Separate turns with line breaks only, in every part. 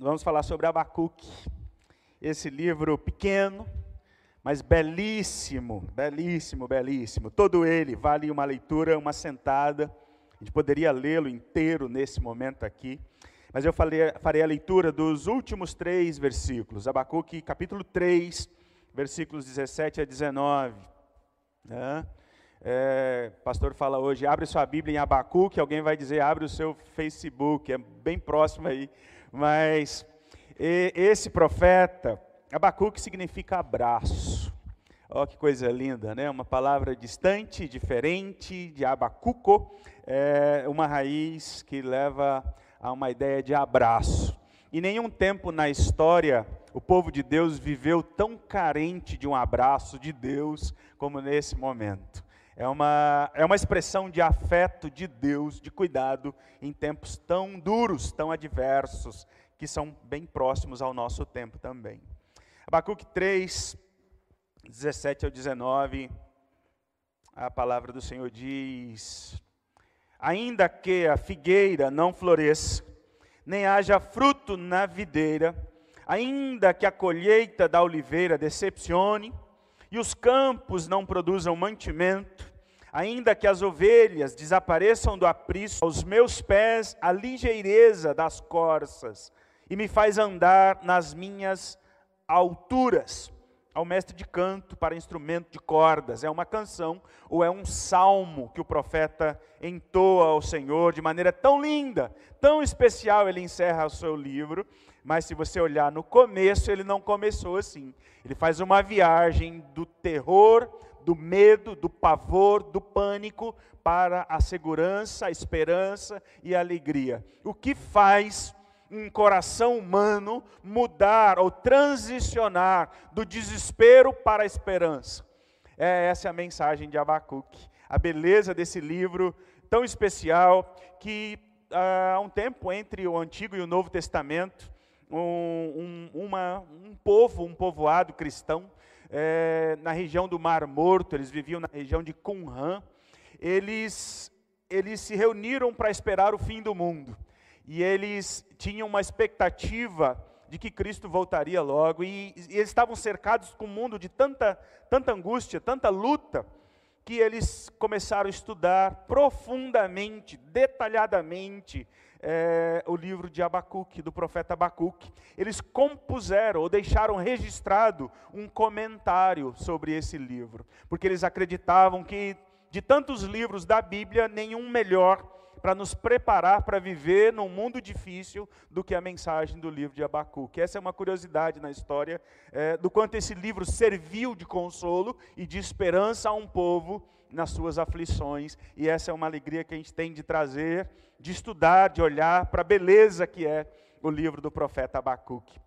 Vamos falar sobre Abacuque, esse livro pequeno, mas belíssimo, belíssimo, belíssimo. Todo ele vale uma leitura, uma sentada. A gente poderia lê-lo inteiro nesse momento aqui, mas eu falei, farei a leitura dos últimos três versículos. Abacuque, capítulo 3, versículos 17 a 19. Né? É, pastor fala hoje, abre sua Bíblia em Abacuque, alguém vai dizer, abre o seu Facebook, é bem próximo aí mas esse profeta, Abacuque significa abraço. Olha que coisa linda, né? Uma palavra distante, diferente, de abacuco, é uma raiz que leva a uma ideia de abraço. Em nenhum tempo na história o povo de Deus viveu tão carente de um abraço de Deus como nesse momento. É uma, é uma expressão de afeto de Deus, de cuidado, em tempos tão duros, tão adversos, que são bem próximos ao nosso tempo também. Abacuque 3, 17 ao 19, a palavra do Senhor diz: Ainda que a figueira não floresça, nem haja fruto na videira, ainda que a colheita da oliveira decepcione, e os campos não produzam mantimento, Ainda que as ovelhas desapareçam do aprisco, aos meus pés a ligeireza das corças, e me faz andar nas minhas alturas. Ao mestre de canto para instrumento de cordas, é uma canção ou é um salmo que o profeta entoa ao Senhor de maneira tão linda, tão especial. Ele encerra o seu livro, mas se você olhar no começo, ele não começou assim. Ele faz uma viagem do terror do medo, do pavor, do pânico, para a segurança, a esperança e a alegria. O que faz um coração humano mudar ou transicionar do desespero para a esperança? É essa é a mensagem de Abacuque. A beleza desse livro tão especial que há um tempo entre o Antigo e o Novo Testamento, um, um, uma, um povo, um povoado cristão, é, na região do Mar Morto, eles viviam na região de Qumran, eles, eles se reuniram para esperar o fim do mundo. E eles tinham uma expectativa de que Cristo voltaria logo, e, e eles estavam cercados com um mundo de tanta, tanta angústia, tanta luta, que eles começaram a estudar profundamente, detalhadamente, é, o livro de Abacuque, do profeta Abacuque. Eles compuseram ou deixaram registrado um comentário sobre esse livro, porque eles acreditavam que de tantos livros da Bíblia, nenhum melhor para nos preparar para viver num mundo difícil do que a mensagem do livro de Abacuque. Essa é uma curiosidade na história é, do quanto esse livro serviu de consolo e de esperança a um povo nas suas aflições, e essa é uma alegria que a gente tem de trazer, de estudar, de olhar para a beleza que é o livro do profeta Abacuque.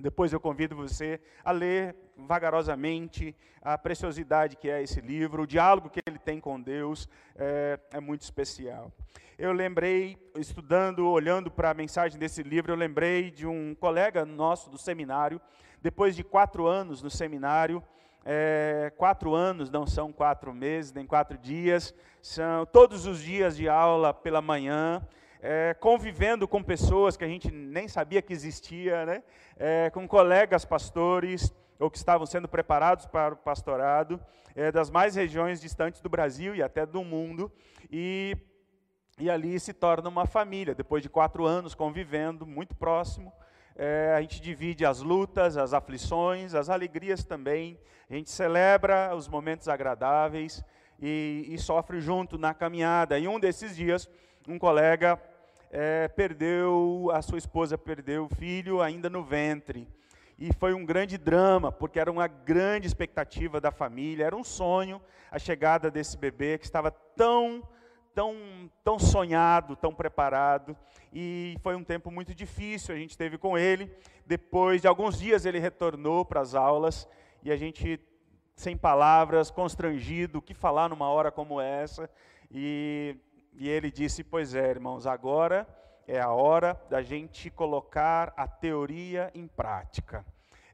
Depois eu convido você a ler vagarosamente a preciosidade que é esse livro, o diálogo que ele tem com Deus é, é muito especial. Eu lembrei, estudando, olhando para a mensagem desse livro, eu lembrei de um colega nosso do seminário, depois de quatro anos no seminário, é, quatro anos não são quatro meses, nem quatro dias, são todos os dias de aula pela manhã, é, convivendo com pessoas que a gente nem sabia que existia, né? É, com colegas pastores, ou que estavam sendo preparados para o pastorado, é, das mais regiões distantes do Brasil e até do mundo, e, e ali se torna uma família, depois de quatro anos convivendo, muito próximo, é, a gente divide as lutas, as aflições, as alegrias também. A gente celebra os momentos agradáveis e, e sofre junto na caminhada. E um desses dias, um colega é, perdeu, a sua esposa perdeu o filho ainda no ventre. E foi um grande drama, porque era uma grande expectativa da família, era um sonho a chegada desse bebê que estava tão tão, tão sonhado, tão preparado, e foi um tempo muito difícil, a gente teve com ele. Depois de alguns dias ele retornou para as aulas e a gente sem palavras, constrangido, o que falar numa hora como essa? E, e ele disse: Pois é, irmãos, agora é a hora da gente colocar a teoria em prática.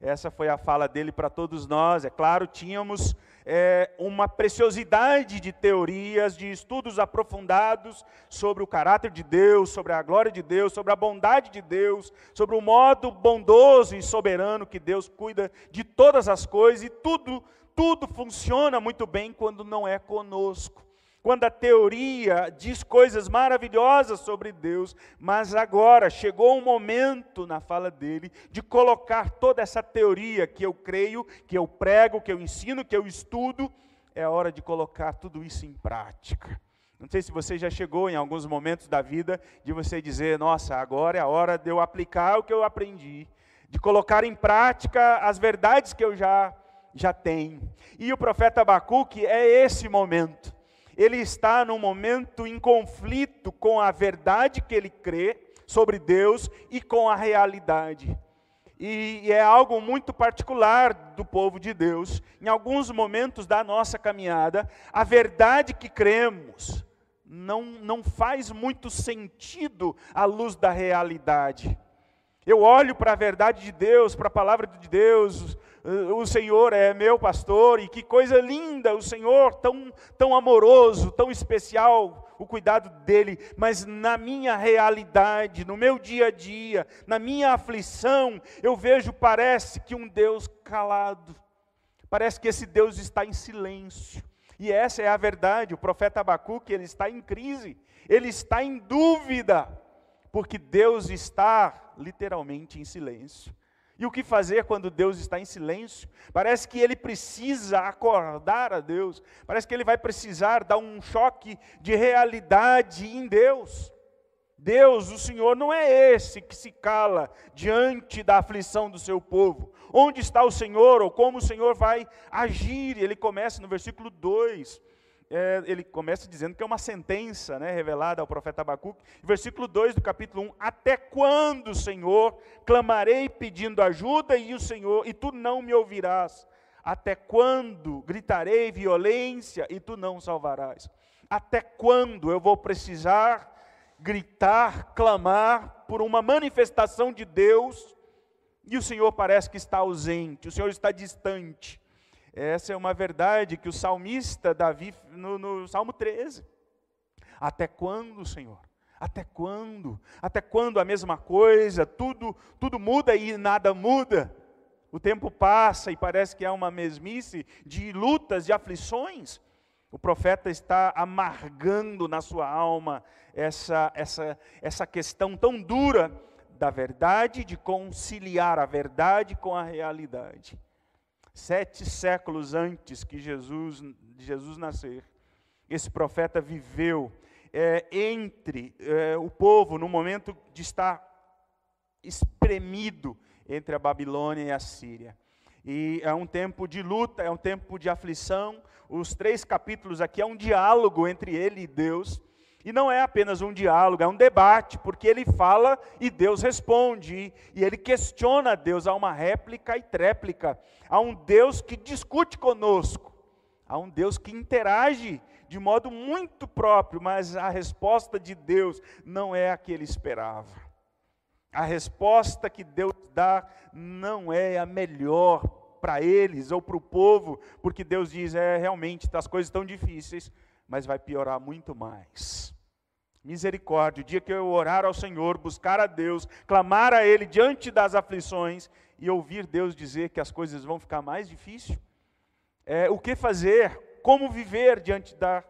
Essa foi a fala dele para todos nós. É claro, tínhamos é, uma preciosidade de teorias, de estudos aprofundados sobre o caráter de Deus, sobre a glória de Deus, sobre a bondade de Deus, sobre o modo bondoso e soberano que Deus cuida de todas as coisas e tudo, tudo funciona muito bem quando não é conosco quando a teoria diz coisas maravilhosas sobre Deus, mas agora chegou um momento na fala dele de colocar toda essa teoria que eu creio, que eu prego, que eu ensino, que eu estudo, é hora de colocar tudo isso em prática. Não sei se você já chegou em alguns momentos da vida de você dizer: Nossa, agora é a hora de eu aplicar o que eu aprendi, de colocar em prática as verdades que eu já, já tenho. E o profeta Abacuque é esse momento ele está num momento em conflito com a verdade que ele crê sobre Deus e com a realidade. E é algo muito particular do povo de Deus. Em alguns momentos da nossa caminhada, a verdade que cremos não, não faz muito sentido à luz da realidade. Eu olho para a verdade de Deus, para a palavra de Deus, o Senhor é meu pastor, e que coisa linda, o Senhor tão, tão amoroso, tão especial, o cuidado dele, mas na minha realidade, no meu dia a dia, na minha aflição, eu vejo, parece que um Deus calado, parece que esse Deus está em silêncio, e essa é a verdade, o profeta Abacuque, ele está em crise, ele está em dúvida, porque Deus está literalmente em silêncio. E o que fazer quando Deus está em silêncio? Parece que ele precisa acordar a Deus, parece que ele vai precisar dar um choque de realidade em Deus. Deus, o Senhor, não é esse que se cala diante da aflição do seu povo. Onde está o Senhor, ou como o Senhor vai agir? Ele começa no versículo 2 é, ele começa dizendo que é uma sentença né, revelada ao profeta Abacuque. Versículo 2 do capítulo 1: Até quando, Senhor, clamarei pedindo ajuda e o Senhor, e tu não me ouvirás? Até quando gritarei violência e tu não salvarás? Até quando eu vou precisar gritar, clamar por uma manifestação de Deus e o Senhor parece que está ausente, o Senhor está distante? Essa é uma verdade que o salmista Davi, no, no Salmo 13. Até quando, Senhor? Até quando? Até quando a mesma coisa? Tudo, tudo muda e nada muda. O tempo passa e parece que há uma mesmice de lutas, de aflições. O profeta está amargando na sua alma essa, essa, essa questão tão dura da verdade, de conciliar a verdade com a realidade sete séculos antes que Jesus, Jesus nascer, esse profeta viveu é, entre é, o povo no momento de estar espremido entre a Babilônia e a Síria. E é um tempo de luta, é um tempo de aflição. Os três capítulos aqui é um diálogo entre ele e Deus. E não é apenas um diálogo, é um debate, porque ele fala e Deus responde, e ele questiona Deus, há uma réplica e tréplica, há um Deus que discute conosco, há um Deus que interage de modo muito próprio, mas a resposta de Deus não é a que ele esperava. A resposta que Deus dá não é a melhor para eles ou para o povo, porque Deus diz: é realmente, as coisas estão difíceis, mas vai piorar muito mais. Misericórdia, o dia que eu orar ao Senhor, buscar a Deus, clamar a Ele diante das aflições e ouvir Deus dizer que as coisas vão ficar mais difíceis, é, o que fazer, como viver diante da,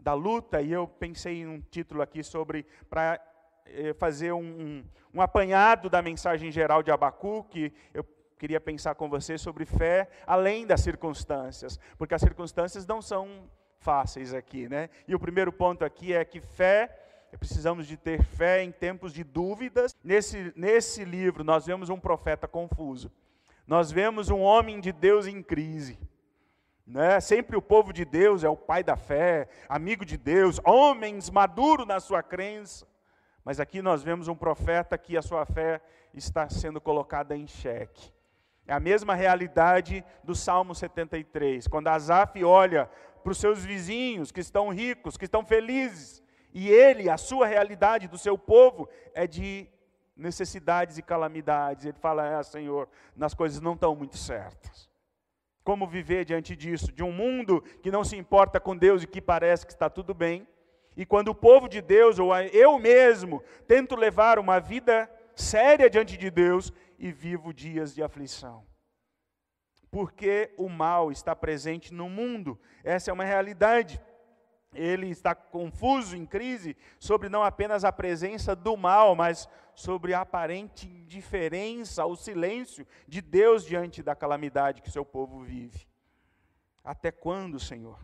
da luta, e eu pensei em um título aqui sobre, para é, fazer um, um, um apanhado da mensagem geral de Abacuque, eu queria pensar com você sobre fé além das circunstâncias, porque as circunstâncias não são fáceis aqui, né? E o primeiro ponto aqui é que fé, precisamos de ter fé em tempos de dúvidas. Nesse, nesse livro nós vemos um profeta confuso. Nós vemos um homem de Deus em crise. Né? Sempre o povo de Deus é o pai da fé, amigo de Deus, homens maduros na sua crença. Mas aqui nós vemos um profeta que a sua fé está sendo colocada em xeque. É a mesma realidade do Salmo 73. Quando Asaf olha para os seus vizinhos que estão ricos, que estão felizes. E ele, a sua realidade do seu povo é de necessidades e calamidades. Ele fala: Ah, Senhor, nas coisas não estão muito certas. Como viver diante disso? De um mundo que não se importa com Deus e que parece que está tudo bem. E quando o povo de Deus, ou eu mesmo, tento levar uma vida séria diante de Deus e vivo dias de aflição. Porque o mal está presente no mundo, essa é uma realidade. Ele está confuso, em crise, sobre não apenas a presença do mal, mas sobre a aparente indiferença, o silêncio de Deus diante da calamidade que seu povo vive. Até quando, Senhor?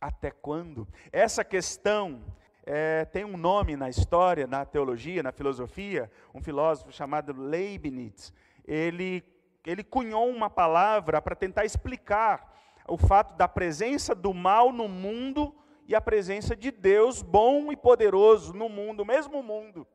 Até quando? Essa questão é, tem um nome na história, na teologia, na filosofia, um filósofo chamado Leibniz. Ele, ele cunhou uma palavra para tentar explicar o fato da presença do mal no mundo e a presença de Deus bom e poderoso no mundo, mesmo mundo.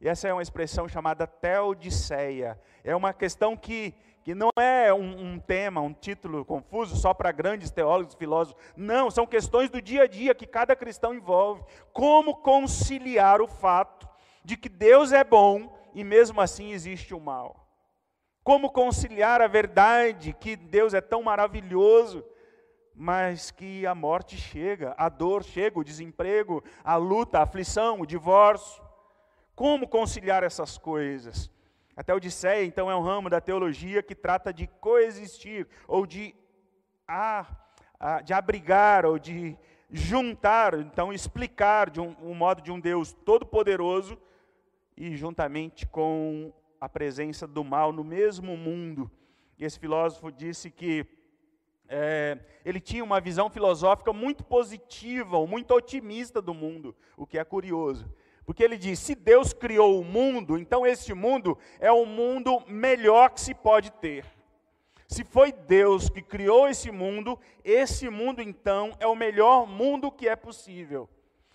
E essa é uma expressão chamada teodiceia. É uma questão que, que não é um, um tema, um título confuso só para grandes teólogos filósofos. Não, são questões do dia a dia que cada cristão envolve. Como conciliar o fato de que Deus é bom e mesmo assim existe o mal? Como conciliar a verdade que Deus é tão maravilhoso, mas que a morte chega, a dor chega, o desemprego, a luta, a aflição, o divórcio? Como conciliar essas coisas? A Teodiceia, então, é um ramo da teologia que trata de coexistir, ou de, ah, de abrigar, ou de juntar, então explicar de um, um modo de um Deus todo-poderoso e juntamente com a presença do mal no mesmo mundo. E esse filósofo disse que é, ele tinha uma visão filosófica muito positiva, muito otimista do mundo, o que é curioso. Porque ele diz: se Deus criou o mundo, então este mundo é o mundo melhor que se pode ter. Se foi Deus que criou esse mundo, esse mundo então é o melhor mundo que é possível.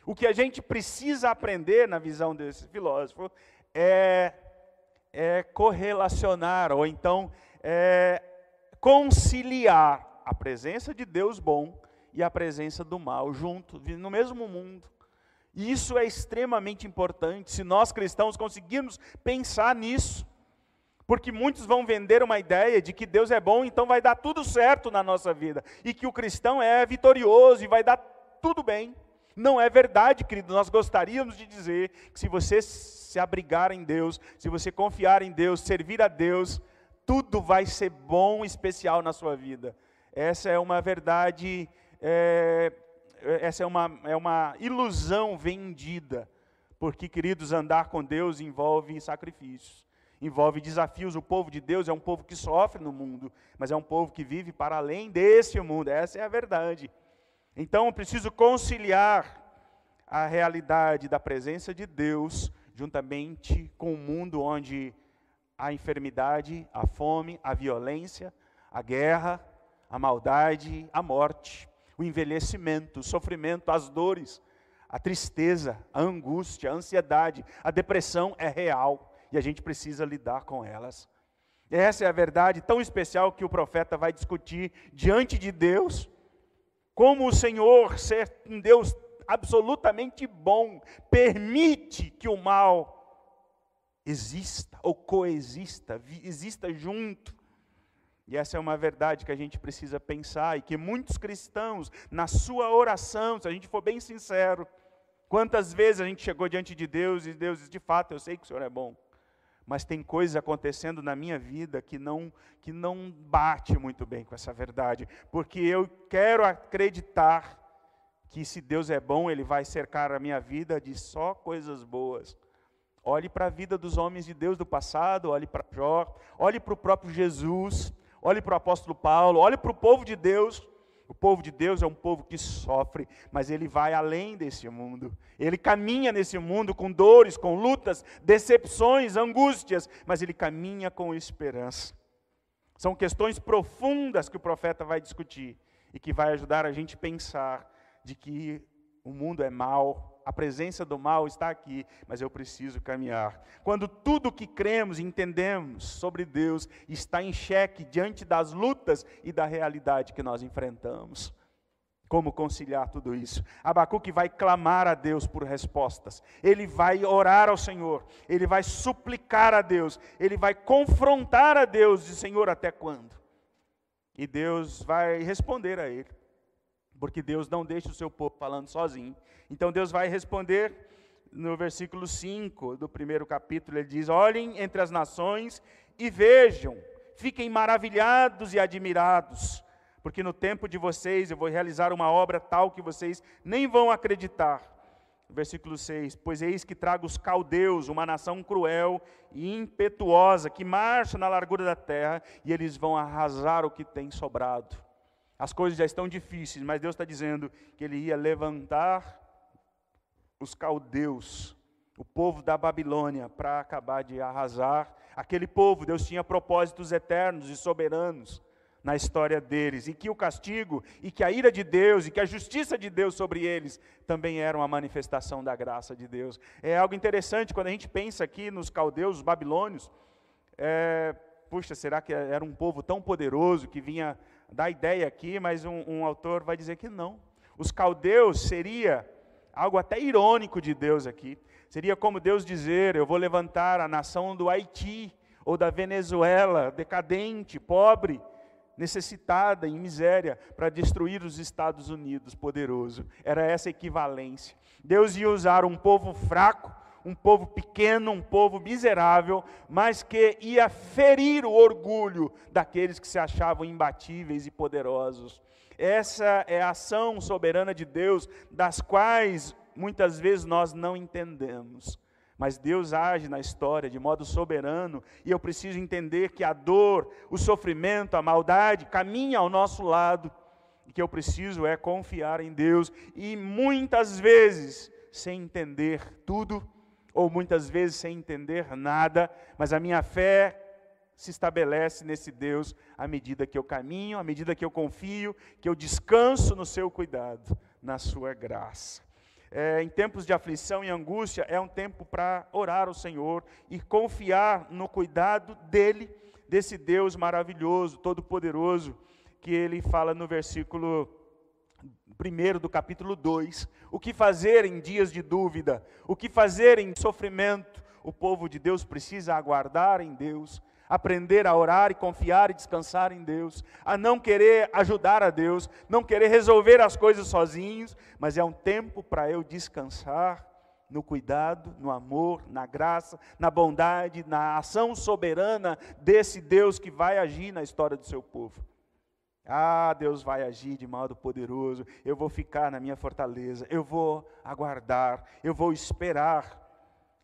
O que a gente precisa aprender na visão desse filósofo é, é correlacionar, ou então é, conciliar a presença de Deus bom e a presença do mal junto, no mesmo mundo. E isso é extremamente importante, se nós cristãos conseguirmos pensar nisso. Porque muitos vão vender uma ideia de que Deus é bom, então vai dar tudo certo na nossa vida. E que o cristão é vitorioso e vai dar tudo bem. Não é verdade, querido. Nós gostaríamos de dizer que se você se abrigar em Deus, se você confiar em Deus, servir a Deus, tudo vai ser bom e especial na sua vida. Essa é uma verdade é, é, essa é uma, é uma ilusão vendida, porque, queridos, andar com Deus envolve sacrifícios, envolve desafios. O povo de Deus é um povo que sofre no mundo, mas é um povo que vive para além desse mundo, essa é a verdade. Então, eu preciso conciliar a realidade da presença de Deus juntamente com o um mundo onde a enfermidade, a fome, a violência, a guerra, a maldade, a morte o envelhecimento, o sofrimento, as dores, a tristeza, a angústia, a ansiedade, a depressão é real e a gente precisa lidar com elas. Essa é a verdade tão especial que o profeta vai discutir diante de Deus. Como o Senhor, ser um Deus absolutamente bom, permite que o mal exista ou coexista, exista junto. E essa é uma verdade que a gente precisa pensar e que muitos cristãos, na sua oração, se a gente for bem sincero, quantas vezes a gente chegou diante de Deus e Deus de fato, eu sei que o Senhor é bom, mas tem coisas acontecendo na minha vida que não que não bate muito bem com essa verdade, porque eu quero acreditar que se Deus é bom, ele vai cercar a minha vida de só coisas boas. Olhe para a vida dos homens de Deus do passado, olhe para Jó, olhe para o próprio Jesus, olhe para o apóstolo Paulo, olhe para o povo de Deus. O povo de Deus é um povo que sofre, mas ele vai além desse mundo. Ele caminha nesse mundo com dores, com lutas, decepções, angústias, mas ele caminha com esperança. São questões profundas que o profeta vai discutir e que vai ajudar a gente a pensar de que o mundo é mau, a presença do mal está aqui, mas eu preciso caminhar. Quando tudo que cremos e entendemos sobre Deus está em xeque diante das lutas e da realidade que nós enfrentamos. como conciliar tudo isso. Abacuque vai clamar a Deus por respostas, ele vai orar ao Senhor, ele vai suplicar a Deus, ele vai confrontar a Deus, de Senhor, até quando? E Deus vai responder a ele, porque Deus não deixa o seu povo falando sozinho. Então Deus vai responder no versículo 5 do primeiro capítulo, ele diz: Olhem entre as nações e vejam, fiquem maravilhados e admirados porque no tempo de vocês eu vou realizar uma obra tal que vocês nem vão acreditar. Versículo 6: Pois eis que trago os caldeus, uma nação cruel e impetuosa, que marcha na largura da terra, e eles vão arrasar o que tem sobrado. As coisas já estão difíceis, mas Deus está dizendo que Ele ia levantar os caldeus, o povo da Babilônia, para acabar de arrasar. Aquele povo, Deus tinha propósitos eternos e soberanos na história deles, e que o castigo e que a ira de Deus e que a justiça de Deus sobre eles também eram uma manifestação da graça de Deus. É algo interessante quando a gente pensa aqui nos caldeus, os babilônios. É, puxa, será que era um povo tão poderoso que vinha dar ideia aqui, mas um, um autor vai dizer que não. Os caldeus seria algo até irônico de Deus aqui. Seria como Deus dizer: Eu vou levantar a nação do Haiti ou da Venezuela, decadente, pobre, necessitada, em miséria, para destruir os Estados Unidos poderoso. Era essa equivalência. Deus ia usar um povo fraco, um povo pequeno, um povo miserável, mas que ia ferir o orgulho daqueles que se achavam imbatíveis e poderosos. Essa é a ação soberana de Deus, das quais muitas vezes nós não entendemos mas Deus age na história de modo soberano, e eu preciso entender que a dor, o sofrimento, a maldade caminha ao nosso lado, e que eu preciso é confiar em Deus, e muitas vezes sem entender tudo, ou muitas vezes sem entender nada, mas a minha fé se estabelece nesse Deus à medida que eu caminho, à medida que eu confio, que eu descanso no seu cuidado, na sua graça. É, em tempos de aflição e angústia, é um tempo para orar ao Senhor e confiar no cuidado dEle, desse Deus maravilhoso, todo-poderoso, que ele fala no versículo 1 do capítulo 2. O que fazer em dias de dúvida? O que fazer em sofrimento? O povo de Deus precisa aguardar em Deus, aprender a orar e confiar e descansar em Deus, a não querer ajudar a Deus, não querer resolver as coisas sozinhos, mas é um tempo para eu descansar no cuidado, no amor, na graça, na bondade, na ação soberana desse Deus que vai agir na história do seu povo. Ah, Deus vai agir de modo poderoso. Eu vou ficar na minha fortaleza. Eu vou aguardar. Eu vou esperar.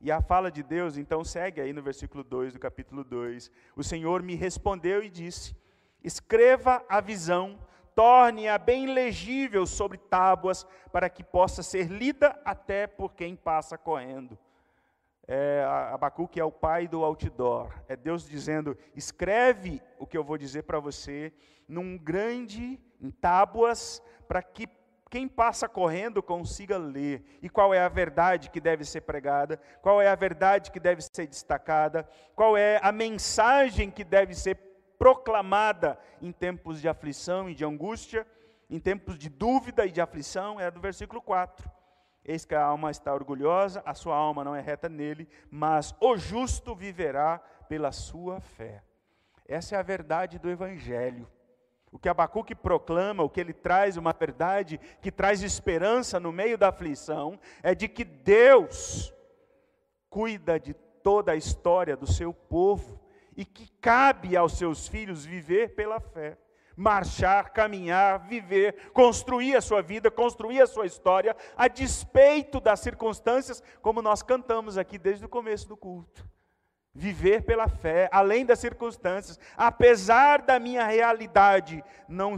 E a fala de Deus, então, segue aí no versículo 2 do capítulo 2. O Senhor me respondeu e disse: Escreva a visão, torne-a bem legível sobre tábuas, para que possa ser lida até por quem passa correndo. É, Abacuque é o pai do outdoor. É Deus dizendo: escreve o que eu vou dizer para você num grande, em tábuas, para que quem passa correndo consiga ler. E qual é a verdade que deve ser pregada? Qual é a verdade que deve ser destacada? Qual é a mensagem que deve ser proclamada em tempos de aflição e de angústia? Em tempos de dúvida e de aflição? É do versículo 4. Eis que a alma está orgulhosa, a sua alma não é reta nele, mas o justo viverá pela sua fé. Essa é a verdade do Evangelho. O que Abacuque proclama, o que ele traz, uma verdade que traz esperança no meio da aflição, é de que Deus cuida de toda a história do seu povo e que cabe aos seus filhos viver pela fé, marchar, caminhar, viver, construir a sua vida, construir a sua história, a despeito das circunstâncias, como nós cantamos aqui desde o começo do culto viver pela fé, além das circunstâncias, apesar da minha realidade não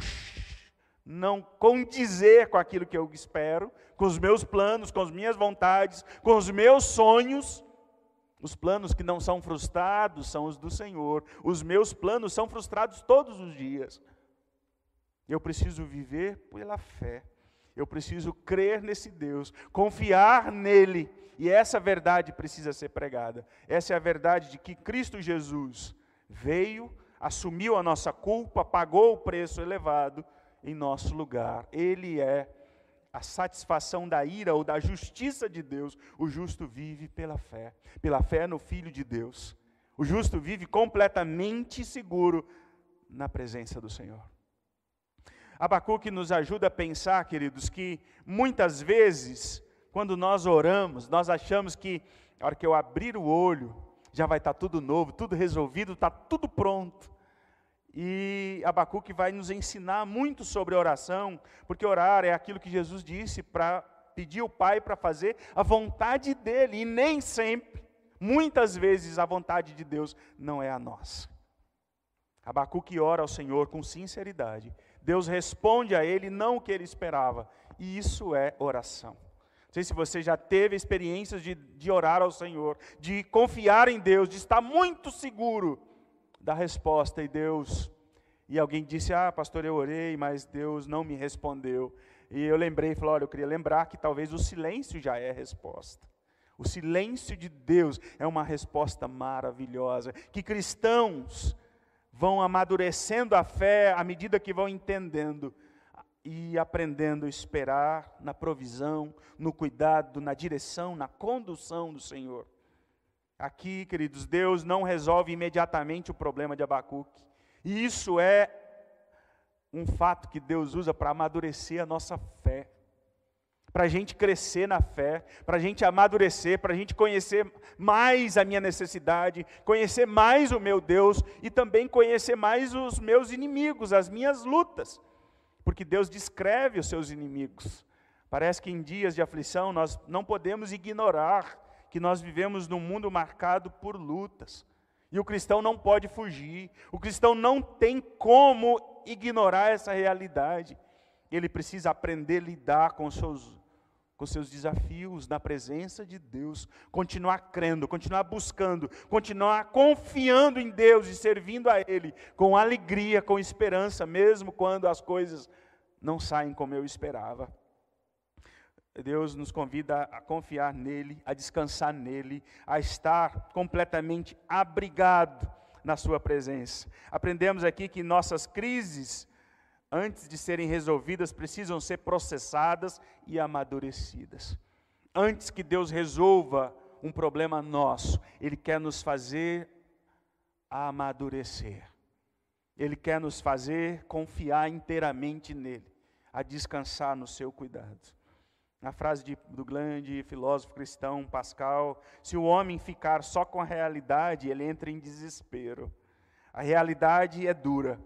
não condizer com aquilo que eu espero, com os meus planos, com as minhas vontades, com os meus sonhos. Os planos que não são frustrados são os do Senhor. Os meus planos são frustrados todos os dias. Eu preciso viver pela fé. Eu preciso crer nesse Deus, confiar nele e essa verdade precisa ser pregada. Essa é a verdade de que Cristo Jesus veio, assumiu a nossa culpa, pagou o preço elevado em nosso lugar. Ele é a satisfação da ira ou da justiça de Deus. O justo vive pela fé, pela fé no Filho de Deus. O justo vive completamente seguro na presença do Senhor. Abacuque nos ajuda a pensar, queridos, que muitas vezes, quando nós oramos, nós achamos que a hora que eu abrir o olho, já vai estar tudo novo, tudo resolvido, está tudo pronto. E Abacuque vai nos ensinar muito sobre oração, porque orar é aquilo que Jesus disse para pedir ao Pai para fazer a vontade dele, e nem sempre, muitas vezes, a vontade de Deus não é a nossa. Abacuque ora ao Senhor com sinceridade. Deus responde a ele não o que ele esperava, e isso é oração. Não sei se você já teve experiências de, de orar ao Senhor, de confiar em Deus, de estar muito seguro da resposta, e Deus. E alguém disse: Ah, pastor, eu orei, mas Deus não me respondeu. E eu lembrei, falei: Olha, eu queria lembrar que talvez o silêncio já é resposta. O silêncio de Deus é uma resposta maravilhosa. Que cristãos vão amadurecendo a fé à medida que vão entendendo e aprendendo a esperar na provisão, no cuidado, na direção, na condução do Senhor. Aqui, queridos, Deus não resolve imediatamente o problema de Abacuque. E isso é um fato que Deus usa para amadurecer a nossa fé, para a gente crescer na fé, para a gente amadurecer, para a gente conhecer mais a minha necessidade, conhecer mais o meu Deus e também conhecer mais os meus inimigos, as minhas lutas, porque Deus descreve os seus inimigos. Parece que em dias de aflição nós não podemos ignorar que nós vivemos num mundo marcado por lutas. E o cristão não pode fugir, o cristão não tem como ignorar essa realidade. Ele precisa aprender a lidar com seus, com seus desafios na presença de Deus, continuar crendo, continuar buscando, continuar confiando em Deus e servindo a Ele com alegria, com esperança, mesmo quando as coisas não saem como eu esperava. Deus nos convida a confiar nele, a descansar nele, a estar completamente abrigado na sua presença. Aprendemos aqui que nossas crises, antes de serem resolvidas, precisam ser processadas e amadurecidas. Antes que Deus resolva um problema nosso, Ele quer nos fazer amadurecer. Ele quer nos fazer confiar inteiramente nele, a descansar no seu cuidado. A frase de, do grande filósofo cristão Pascal: se o homem ficar só com a realidade, ele entra em desespero. A realidade é dura,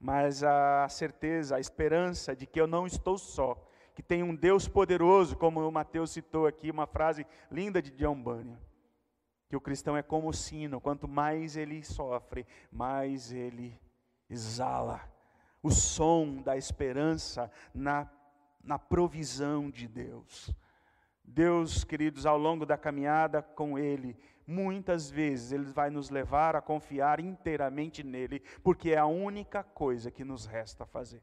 mas a certeza, a esperança de que eu não estou só, que tem um Deus poderoso, como o Mateus citou aqui, uma frase linda de John Bunyan, que o cristão é como o sino, quanto mais ele sofre, mais ele exala o som da esperança na na provisão de Deus. Deus, queridos, ao longo da caminhada com Ele, muitas vezes Ele vai nos levar a confiar inteiramente nele, porque é a única coisa que nos resta fazer.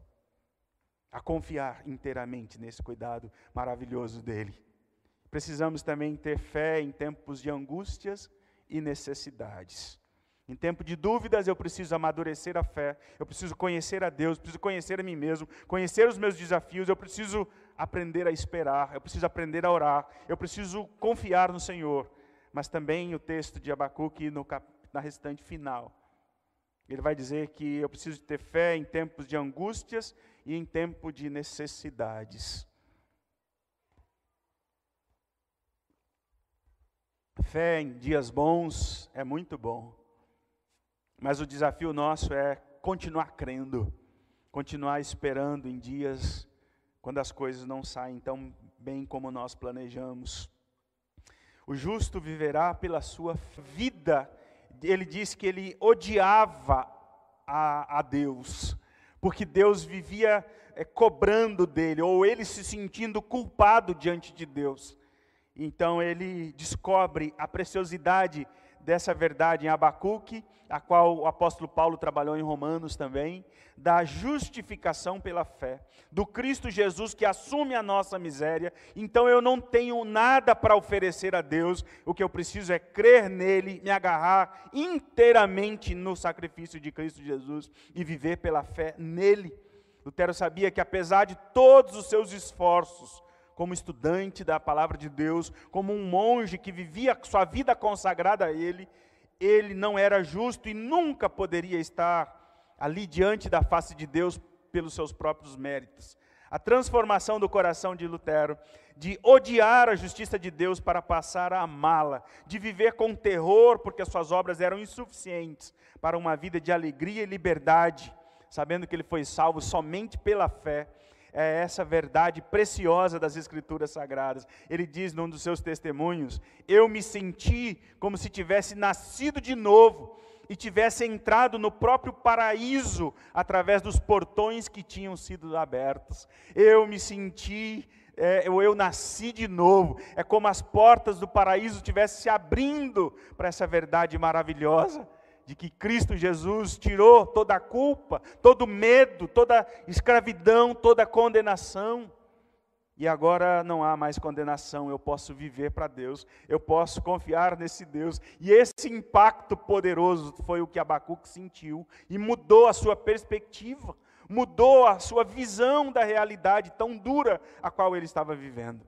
A confiar inteiramente nesse cuidado maravilhoso dEle. Precisamos também ter fé em tempos de angústias e necessidades. Em tempo de dúvidas, eu preciso amadurecer a fé, eu preciso conhecer a Deus, preciso conhecer a mim mesmo, conhecer os meus desafios, eu preciso aprender a esperar, eu preciso aprender a orar, eu preciso confiar no Senhor. Mas também o texto de Abacuque, no cap... na restante final, ele vai dizer que eu preciso ter fé em tempos de angústias e em tempo de necessidades. Fé em dias bons é muito bom. Mas o desafio nosso é continuar crendo, continuar esperando em dias quando as coisas não saem tão bem como nós planejamos. O justo viverá pela sua vida. Ele diz que ele odiava a, a Deus, porque Deus vivia é, cobrando dele, ou ele se sentindo culpado diante de Deus. Então ele descobre a preciosidade dessa verdade em Abacuque, a qual o apóstolo Paulo trabalhou em Romanos também, da justificação pela fé, do Cristo Jesus que assume a nossa miséria. Então eu não tenho nada para oferecer a Deus, o que eu preciso é crer nele, me agarrar inteiramente no sacrifício de Cristo Jesus e viver pela fé nele. Lutero sabia que apesar de todos os seus esforços, como estudante da palavra de Deus, como um monge que vivia sua vida consagrada a ele, ele não era justo e nunca poderia estar ali diante da face de Deus pelos seus próprios méritos. A transformação do coração de Lutero, de odiar a justiça de Deus para passar a amá-la, de viver com terror porque as suas obras eram insuficientes para uma vida de alegria e liberdade, sabendo que ele foi salvo somente pela fé. É essa verdade preciosa das Escrituras Sagradas. Ele diz num dos seus testemunhos: Eu me senti como se tivesse nascido de novo e tivesse entrado no próprio paraíso através dos portões que tinham sido abertos. Eu me senti é, eu, eu, nasci de novo. É como as portas do paraíso estivessem se abrindo para essa verdade maravilhosa de que Cristo Jesus tirou toda a culpa, todo medo, toda escravidão, toda condenação. E agora não há mais condenação, eu posso viver para Deus, eu posso confiar nesse Deus. E esse impacto poderoso foi o que Abacuque sentiu e mudou a sua perspectiva, mudou a sua visão da realidade tão dura a qual ele estava vivendo.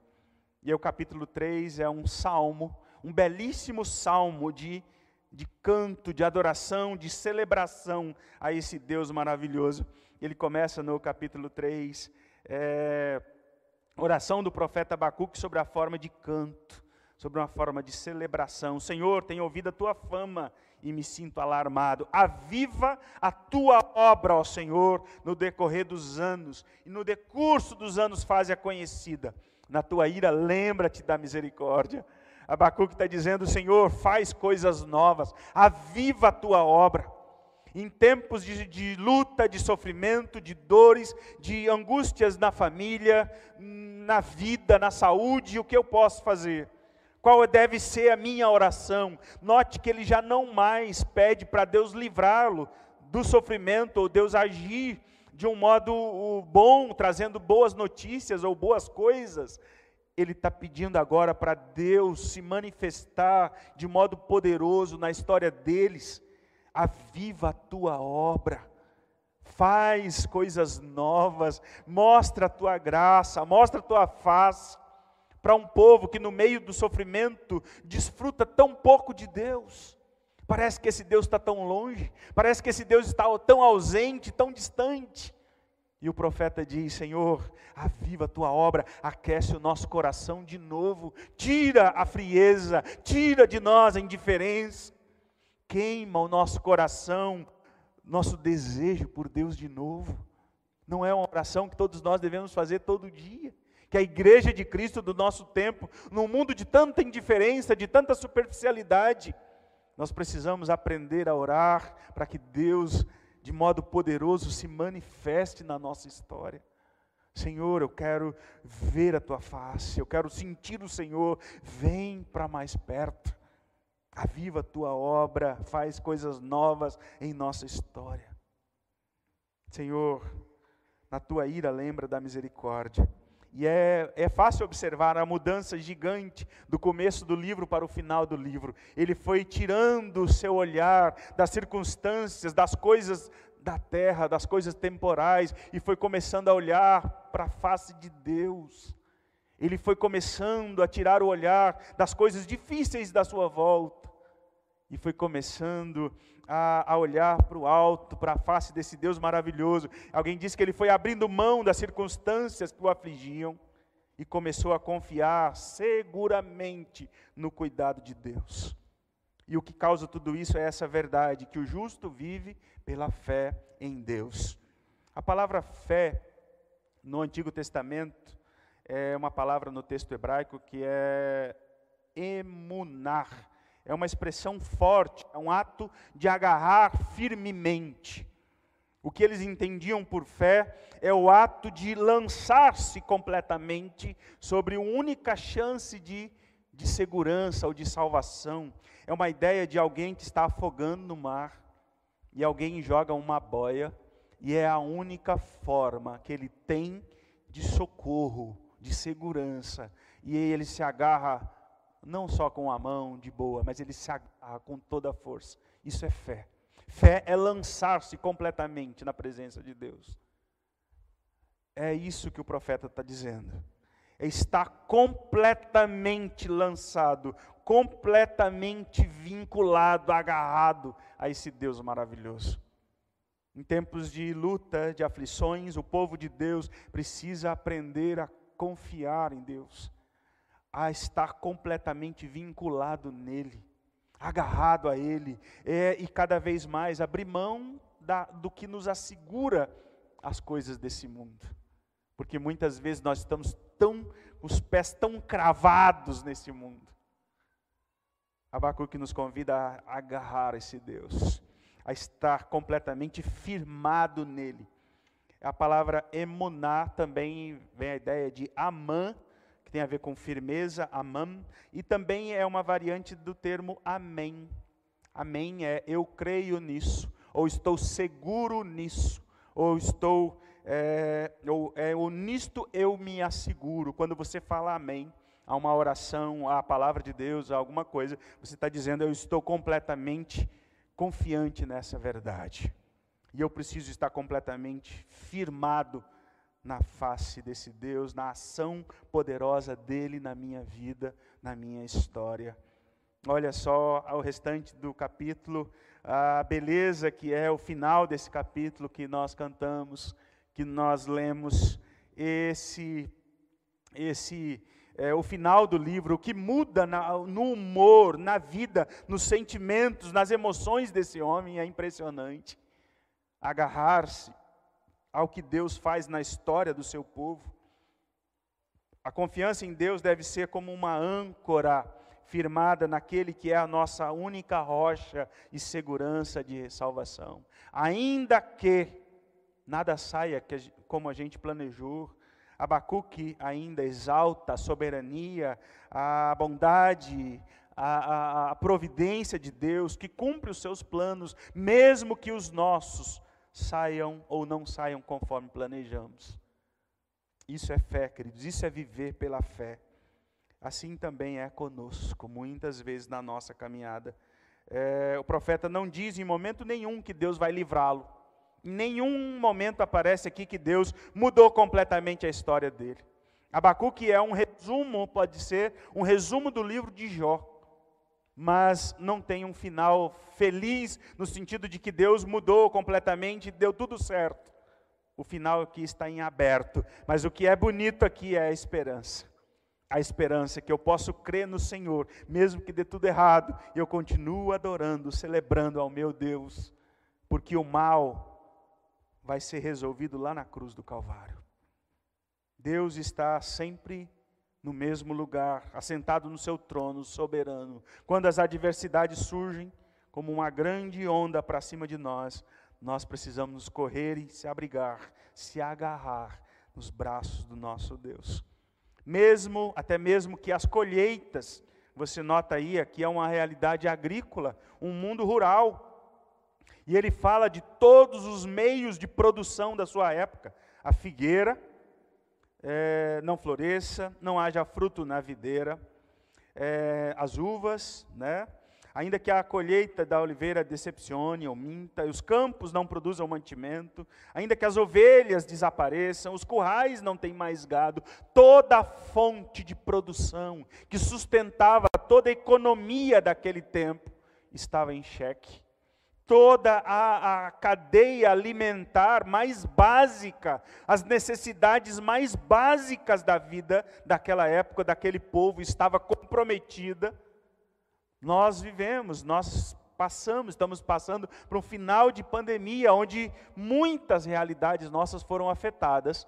E o capítulo 3 é um salmo, um belíssimo salmo de de canto, de adoração, de celebração a esse Deus maravilhoso. Ele começa no capítulo 3, é, oração do profeta Abacuque sobre a forma de canto, sobre uma forma de celebração. Senhor, tenho ouvido a tua fama e me sinto alarmado. Aviva a tua obra, ó Senhor, no decorrer dos anos, e no decurso dos anos faze-a conhecida. Na tua ira, lembra-te da misericórdia Abacuque está dizendo: Senhor, faz coisas novas, aviva a tua obra. Em tempos de, de, luta, de sofrimento, de dores, de angústias na família, na vida, na saúde, o que eu posso fazer? Qual deve ser a minha oração? Note que ele já não mais pede para Deus livrá-lo do sofrimento, ou Deus agir de um modo bom, trazendo boas notícias ou boas coisas ele está pedindo agora para Deus se manifestar de modo poderoso na história deles. Aviva a tua obra, faz coisas novas, mostra a tua graça, mostra a tua face para um povo que no meio do sofrimento desfruta tão pouco de Deus. Parece que esse Deus está tão longe, parece que esse Deus está tão ausente, tão distante. E o profeta diz: Senhor, aviva a tua obra, aquece o nosso coração de novo, tira a frieza, tira de nós a indiferença, queima o nosso coração, nosso desejo por Deus de novo. Não é uma oração que todos nós devemos fazer todo dia. Que a igreja de Cristo do nosso tempo, num mundo de tanta indiferença, de tanta superficialidade, nós precisamos aprender a orar para que Deus de modo poderoso se manifeste na nossa história. Senhor, eu quero ver a tua face, eu quero sentir o Senhor, vem para mais perto. Aviva a tua obra, faz coisas novas em nossa história. Senhor, na tua ira lembra da misericórdia. E é, é fácil observar a mudança gigante do começo do livro para o final do livro. Ele foi tirando o seu olhar das circunstâncias, das coisas da terra, das coisas temporais, e foi começando a olhar para a face de Deus. Ele foi começando a tirar o olhar das coisas difíceis da sua volta, e foi começando a, a olhar para o alto, para a face desse Deus maravilhoso. Alguém disse que ele foi abrindo mão das circunstâncias que o afligiam e começou a confiar seguramente no cuidado de Deus. E o que causa tudo isso é essa verdade, que o justo vive pela fé em Deus. A palavra fé no Antigo Testamento é uma palavra no texto hebraico que é emunar, é uma expressão forte, é um ato de agarrar firmemente. O que eles entendiam por fé é o ato de lançar-se completamente sobre uma única chance de, de segurança ou de salvação. É uma ideia de alguém que está afogando no mar e alguém joga uma boia e é a única forma que ele tem de socorro, de segurança. E ele se agarra não só com a mão de boa, mas ele se agarra com toda a força. Isso é fé. Fé é lançar-se completamente na presença de Deus. É isso que o profeta está dizendo. É estar completamente lançado, completamente vinculado, agarrado a esse Deus maravilhoso. Em tempos de luta, de aflições, o povo de Deus precisa aprender a confiar em Deus, a estar completamente vinculado nele, agarrado a Ele, é, e cada vez mais abrir mão da, do que nos assegura as coisas desse mundo. Porque muitas vezes nós estamos tão, os pés tão cravados nesse mundo. Abacuque nos convida a agarrar esse Deus, a estar completamente firmado nele. A palavra emuná também vem a ideia de amã, que tem a ver com firmeza, amam, e também é uma variante do termo amém. Amém é eu creio nisso, ou estou seguro nisso, ou estou, é, ou, é, ou nisto eu me asseguro. Quando você fala amém, a uma oração, à palavra de Deus, a alguma coisa, você está dizendo eu estou completamente confiante nessa verdade. E eu preciso estar completamente firmado na face desse Deus, na ação poderosa dele na minha vida, na minha história. Olha só o restante do capítulo, a beleza que é o final desse capítulo que nós cantamos, que nós lemos, esse, esse é, o final do livro, o que muda na, no humor, na vida, nos sentimentos, nas emoções desse homem é impressionante. Agarrar-se ao que Deus faz na história do seu povo. A confiança em Deus deve ser como uma âncora firmada naquele que é a nossa única rocha e segurança de salvação. Ainda que nada saia como a gente planejou, Abacuque ainda exalta a soberania, a bondade, a, a, a providência de Deus que cumpre os seus planos, mesmo que os nossos saiam ou não saiam conforme planejamos. Isso é fé, queridos, isso é viver pela fé. Assim também é conosco, muitas vezes na nossa caminhada. É, o profeta não diz em momento nenhum que Deus vai livrá-lo. Em nenhum momento aparece aqui que Deus mudou completamente a história dele. Abacuque é um resumo, pode ser um resumo do livro de Jó mas não tem um final feliz, no sentido de que Deus mudou completamente, deu tudo certo. O final aqui está em aberto, mas o que é bonito aqui é a esperança. A esperança que eu posso crer no Senhor, mesmo que dê tudo errado, eu continuo adorando, celebrando ao meu Deus, porque o mal vai ser resolvido lá na cruz do Calvário. Deus está sempre no mesmo lugar, assentado no seu trono soberano. Quando as adversidades surgem como uma grande onda para cima de nós, nós precisamos correr e se abrigar, se agarrar nos braços do nosso Deus. Mesmo, até mesmo que as colheitas, você nota aí, aqui é uma realidade agrícola, um mundo rural. E ele fala de todos os meios de produção da sua época: a figueira, é, não floresça, não haja fruto na videira, é, as uvas, né? ainda que a colheita da oliveira decepcione ou minta, os campos não produzam mantimento, ainda que as ovelhas desapareçam, os currais não têm mais gado, toda a fonte de produção que sustentava toda a economia daquele tempo estava em xeque toda a, a, cadeia alimentar mais básica, as necessidades mais básicas da vida daquela época, daquele povo, estava comprometida. Nós vivemos, nós passamos, estamos passando por um final de pandemia, onde muitas realidades nossas foram afetadas,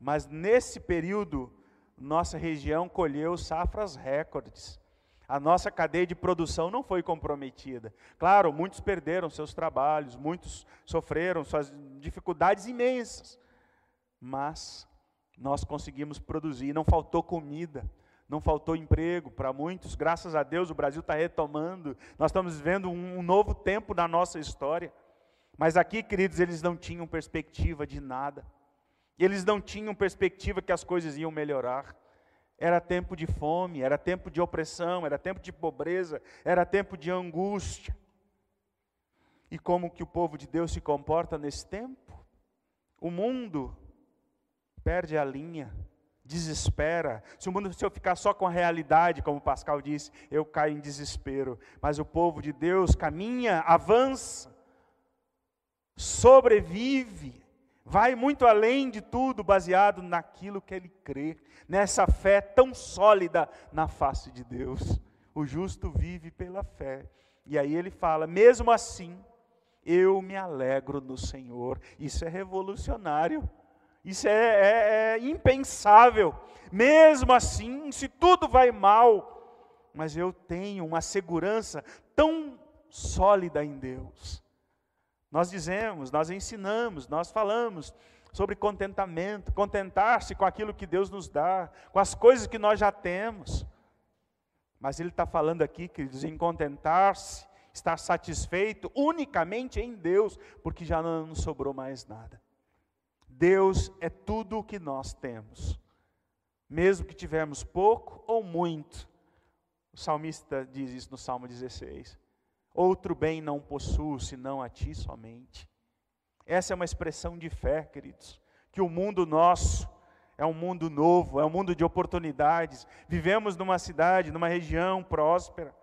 mas nesse período, nossa região colheu safras recordes. A nossa cadeia de produção não foi comprometida. Claro, muitos perderam seus trabalhos, muitos sofreram suas dificuldades imensas. Mas nós conseguimos produzir, não faltou comida, não faltou emprego para muitos. Graças a Deus o Brasil está retomando. Nós estamos vivendo um, novo tempo na nossa história. Mas aqui, queridos, eles não tinham perspectiva de nada. Eles não tinham perspectiva que as coisas iam melhorar. Era tempo de fome, era tempo de opressão, era tempo de pobreza, era tempo de angústia. E como que o povo de Deus se comporta nesse tempo? O mundo perde a linha, desespera. Se o mundo se eu ficar só com a realidade, como Pascal disse, eu caio em desespero. Mas o povo de Deus caminha, avança, sobrevive, vai muito além de tudo, baseado naquilo que ele crê, nessa fé tão sólida na face de Deus. O justo vive pela fé. E aí ele fala: mesmo assim, eu me alegro no Senhor. Isso é revolucionário. Isso é, é, é, impensável. Mesmo assim, se tudo vai mal, mas eu tenho uma segurança tão sólida em Deus. Nós dizemos, nós ensinamos, nós falamos sobre contentamento, contentar-se com aquilo que Deus nos dá, com as coisas que nós já temos. Mas ele está falando aqui, queridos, em contentar-se, estar satisfeito unicamente em Deus, porque já não sobrou mais nada. Deus é tudo o que nós temos, mesmo que tivermos pouco ou muito. O salmista diz isso no Salmo 16. Outro bem não possuo senão a ti somente. Essa é uma expressão de fé, queridos, que o mundo nosso é um mundo novo, é um mundo de oportunidades. Vivemos numa cidade, numa região próspera.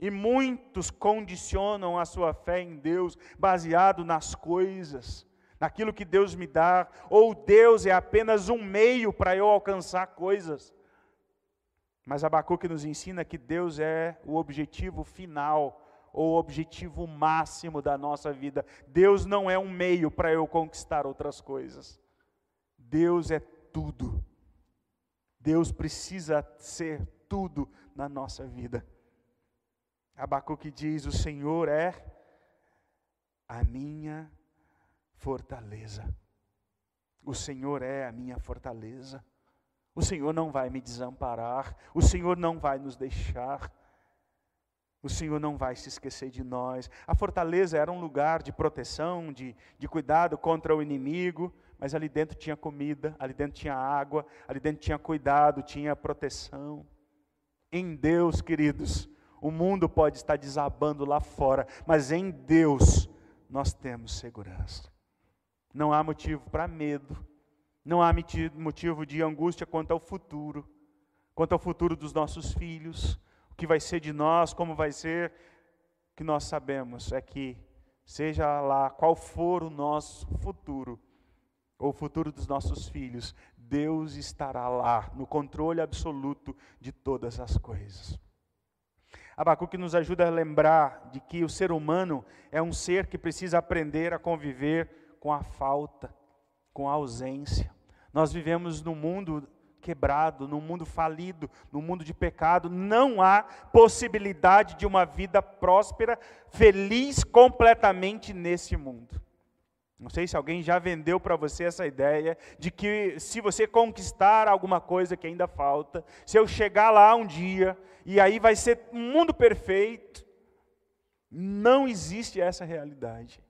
E muitos condicionam a sua fé em Deus baseado nas coisas, naquilo que Deus me dá, ou Deus é apenas um meio para eu alcançar coisas. Mas Abacuque nos ensina que Deus é o objetivo final, ou objetivo máximo da nossa vida. Deus não é um meio para eu conquistar outras coisas. Deus é tudo. Deus precisa ser tudo na nossa vida. Abacuque diz: O Senhor é a minha fortaleza. O Senhor é a minha fortaleza. O Senhor não vai me desamparar. O Senhor não vai nos deixar. O Senhor não vai se esquecer de nós. A fortaleza era um lugar de proteção, de, de cuidado contra o inimigo, mas ali dentro tinha comida, ali dentro tinha água, ali dentro tinha cuidado, tinha proteção. Em Deus, queridos, o mundo pode estar desabando lá fora, mas em Deus nós temos segurança. Não há motivo para medo, não há motivo de angústia quanto ao futuro, quanto ao futuro dos nossos filhos, o que vai ser de nós, como vai ser. O que nós sabemos é que, seja lá qual for o nosso futuro, ou o futuro dos nossos filhos, Deus estará lá, no controle absoluto de todas as coisas. Abacuque nos ajuda a lembrar de que o ser humano é um ser que precisa aprender a conviver com a falta, com a ausência. Nós vivemos num mundo quebrado, num mundo falido, num mundo de pecado, não há possibilidade de uma vida próspera, feliz completamente nesse mundo. Não sei se alguém já vendeu para você essa ideia de que se você conquistar alguma coisa que ainda falta, se eu chegar lá um dia e aí vai ser um mundo perfeito, não existe essa realidade.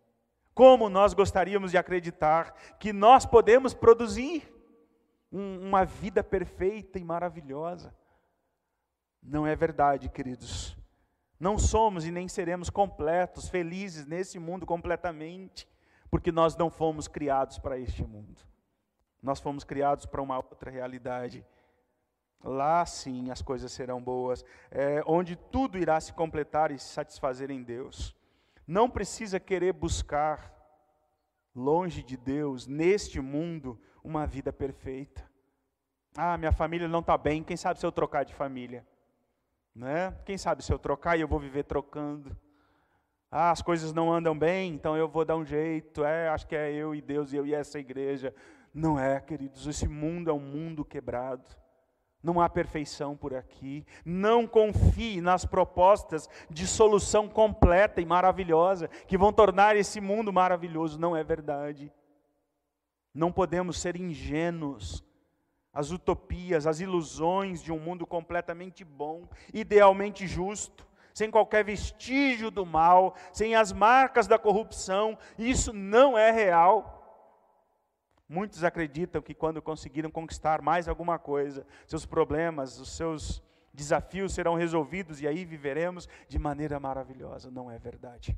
Como nós gostaríamos de acreditar que nós podemos produzir um, uma vida perfeita e maravilhosa. Não é verdade, queridos. Não somos e nem seremos completos, felizes nesse mundo completamente porque nós não fomos criados para este mundo. Nós fomos criados para uma outra realidade. Lá sim as coisas serão boas, é, onde tudo irá se completar e se satisfazer em Deus. Não precisa querer buscar, longe de Deus, neste mundo, uma vida perfeita. Ah, minha família não está bem, quem sabe se eu trocar de família? Né? Quem sabe se eu trocar e eu vou viver trocando? Ah, as coisas não andam bem, então eu vou dar um jeito. É, acho que é eu e Deus e eu e essa igreja. Não é, queridos, esse mundo é um mundo quebrado. Não há perfeição por aqui. Não confie nas propostas de solução completa e maravilhosa que vão tornar esse mundo maravilhoso. Não é verdade. Não podemos ser ingênuos. As utopias, as ilusões de um mundo completamente bom, idealmente justo, sem qualquer vestígio do mal, sem as marcas da corrupção, isso não é real. Muitos acreditam que quando conseguiram conquistar mais alguma coisa, seus problemas, os seus desafios serão resolvidos e aí viveremos de maneira maravilhosa. Não é verdade.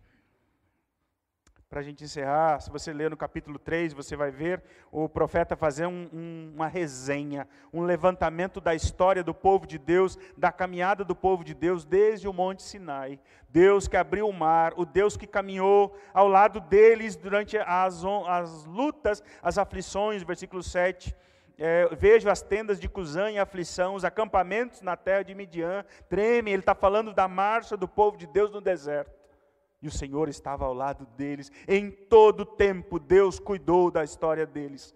Para a gente encerrar, se você ler no capítulo 3, você vai ver o profeta fazer um, um, uma resenha, um levantamento da história do povo de Deus, da caminhada do povo de Deus desde o Monte Sinai. Deus que abriu o mar, o Deus que caminhou ao lado deles durante as, as lutas, as aflições, versículo 7. É, vejo as tendas de Cusã em aflição, os acampamentos na terra de Midian, tremem. Ele está falando da marcha do povo de Deus no deserto. E o Senhor estava ao lado deles. Em todo tempo, Deus cuidou da história deles.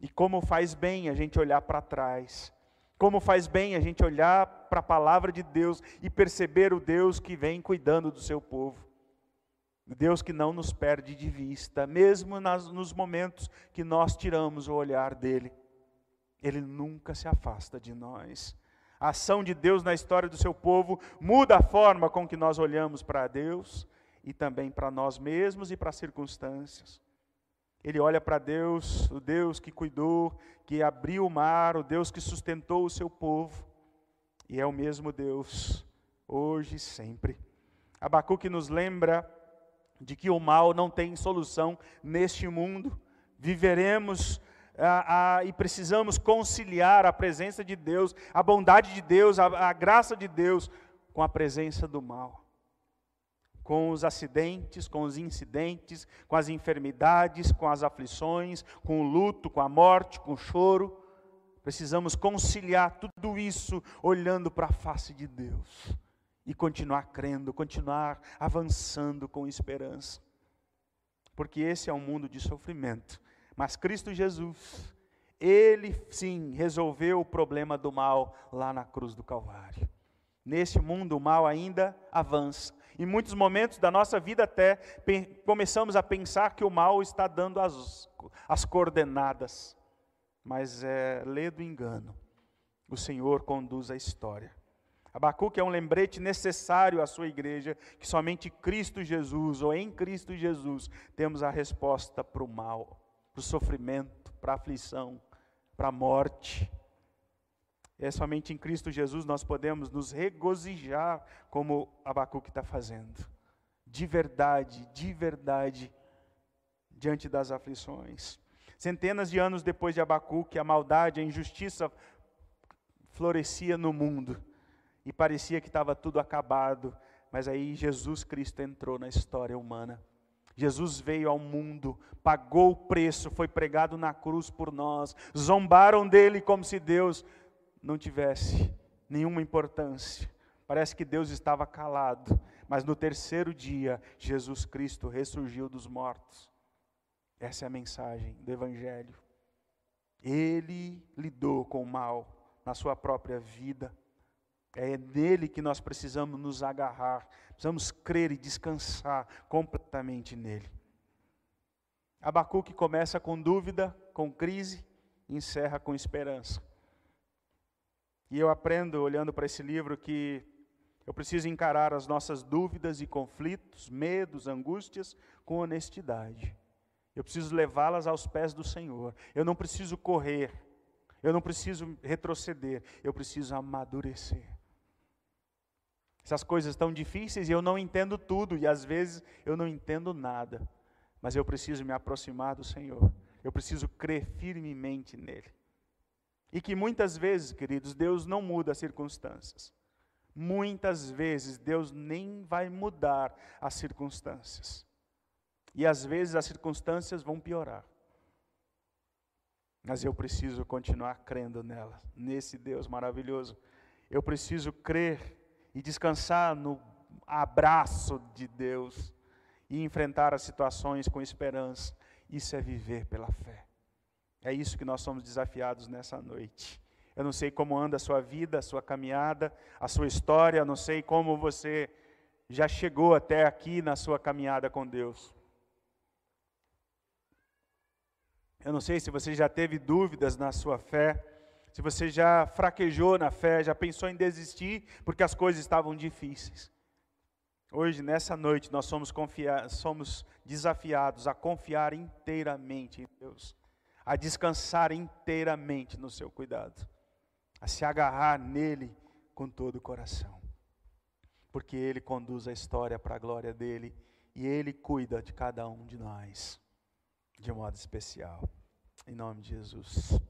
E como faz bem a gente olhar para trás. Como faz bem a gente olhar para a palavra de Deus e perceber o Deus que vem cuidando do seu povo. Deus que não nos perde de vista, mesmo nas, nos momentos que nós tiramos o olhar dele. Ele nunca se afasta de nós. A ação de Deus na história do seu povo muda a forma com que nós olhamos para Deus, e também para nós mesmos e para as circunstâncias. Ele olha para Deus, o Deus que cuidou, que abriu o mar, o Deus que sustentou o seu povo, e é o mesmo Deus, hoje e sempre. Abacuque nos lembra de que o mal não tem solução neste mundo, viveremos e precisamos conciliar a presença de Deus, a bondade de Deus, a, a graça de Deus com a presença do mal com os acidentes, com os incidentes, com as enfermidades, com as aflições, com o luto, com a morte, com o choro. Precisamos conciliar tudo isso olhando para a face de Deus e continuar crendo, continuar avançando com esperança. Porque esse é um mundo de sofrimento, mas Cristo Jesus, ele sim resolveu o problema do mal lá na cruz do Calvário. Nesse mundo o mal ainda avança, em muitos momentos da nossa vida, até começamos a pensar que o mal está dando as, as coordenadas, mas é lê do engano. O Senhor conduz a história. Abacuque é um lembrete necessário à sua igreja, que somente Cristo Jesus, ou em Cristo Jesus, temos a resposta para o mal, para o sofrimento, para a aflição, para a morte. É somente em Cristo Jesus nós podemos nos regozijar, como Abacuque está fazendo. De verdade, de verdade, diante das aflições. Centenas de anos depois de Abacuque, a maldade, a injustiça florescia no mundo e parecia que estava tudo acabado, mas aí Jesus Cristo entrou na história humana. Jesus veio ao mundo, pagou o preço, foi pregado na cruz por nós, zombaram dele como se Deus não tivesse nenhuma importância. Parece que Deus estava calado, mas no terceiro dia, Jesus Cristo ressurgiu dos mortos. Essa é a mensagem do Evangelho. Ele lidou com o mal na sua própria vida. É nele que nós precisamos nos agarrar, precisamos crer e descansar completamente nele. Abacuque começa com dúvida, com crise, encerra com esperança. E eu aprendo, olhando para esse livro, que eu preciso encarar as nossas dúvidas e conflitos, medos, angústias, com honestidade. Eu preciso levá-las aos pés do Senhor. Eu não preciso correr. Eu não preciso retroceder. Eu preciso amadurecer. Essas coisas estão difíceis e eu não entendo tudo, e às vezes eu não entendo nada. Mas eu preciso me aproximar do Senhor. Eu preciso crer firmemente nele. E que muitas vezes, queridos, Deus não muda as circunstâncias. Muitas vezes Deus nem vai mudar as circunstâncias. E às vezes as circunstâncias vão piorar. Mas eu preciso continuar crendo nela, nesse Deus maravilhoso. Eu preciso crer e descansar no abraço de Deus e enfrentar as situações com esperança. Isso é viver pela fé. É isso que nós somos desafiados nessa noite. Eu não sei como anda a sua vida, a sua caminhada, a sua história, eu não sei como você já chegou até aqui na sua caminhada com Deus. Eu não sei se você já teve dúvidas na sua fé, se você já fraquejou na fé, já pensou em desistir porque as coisas estavam difíceis. Hoje, nessa noite, nós somos, somos desafiados a confiar inteiramente em Deus a descansar inteiramente no seu cuidado, a se agarrar nele com todo o coração, porque ele conduz a história para a glória dele e Ele cuida de cada um de nós, de modo especial. Em nome de Jesus.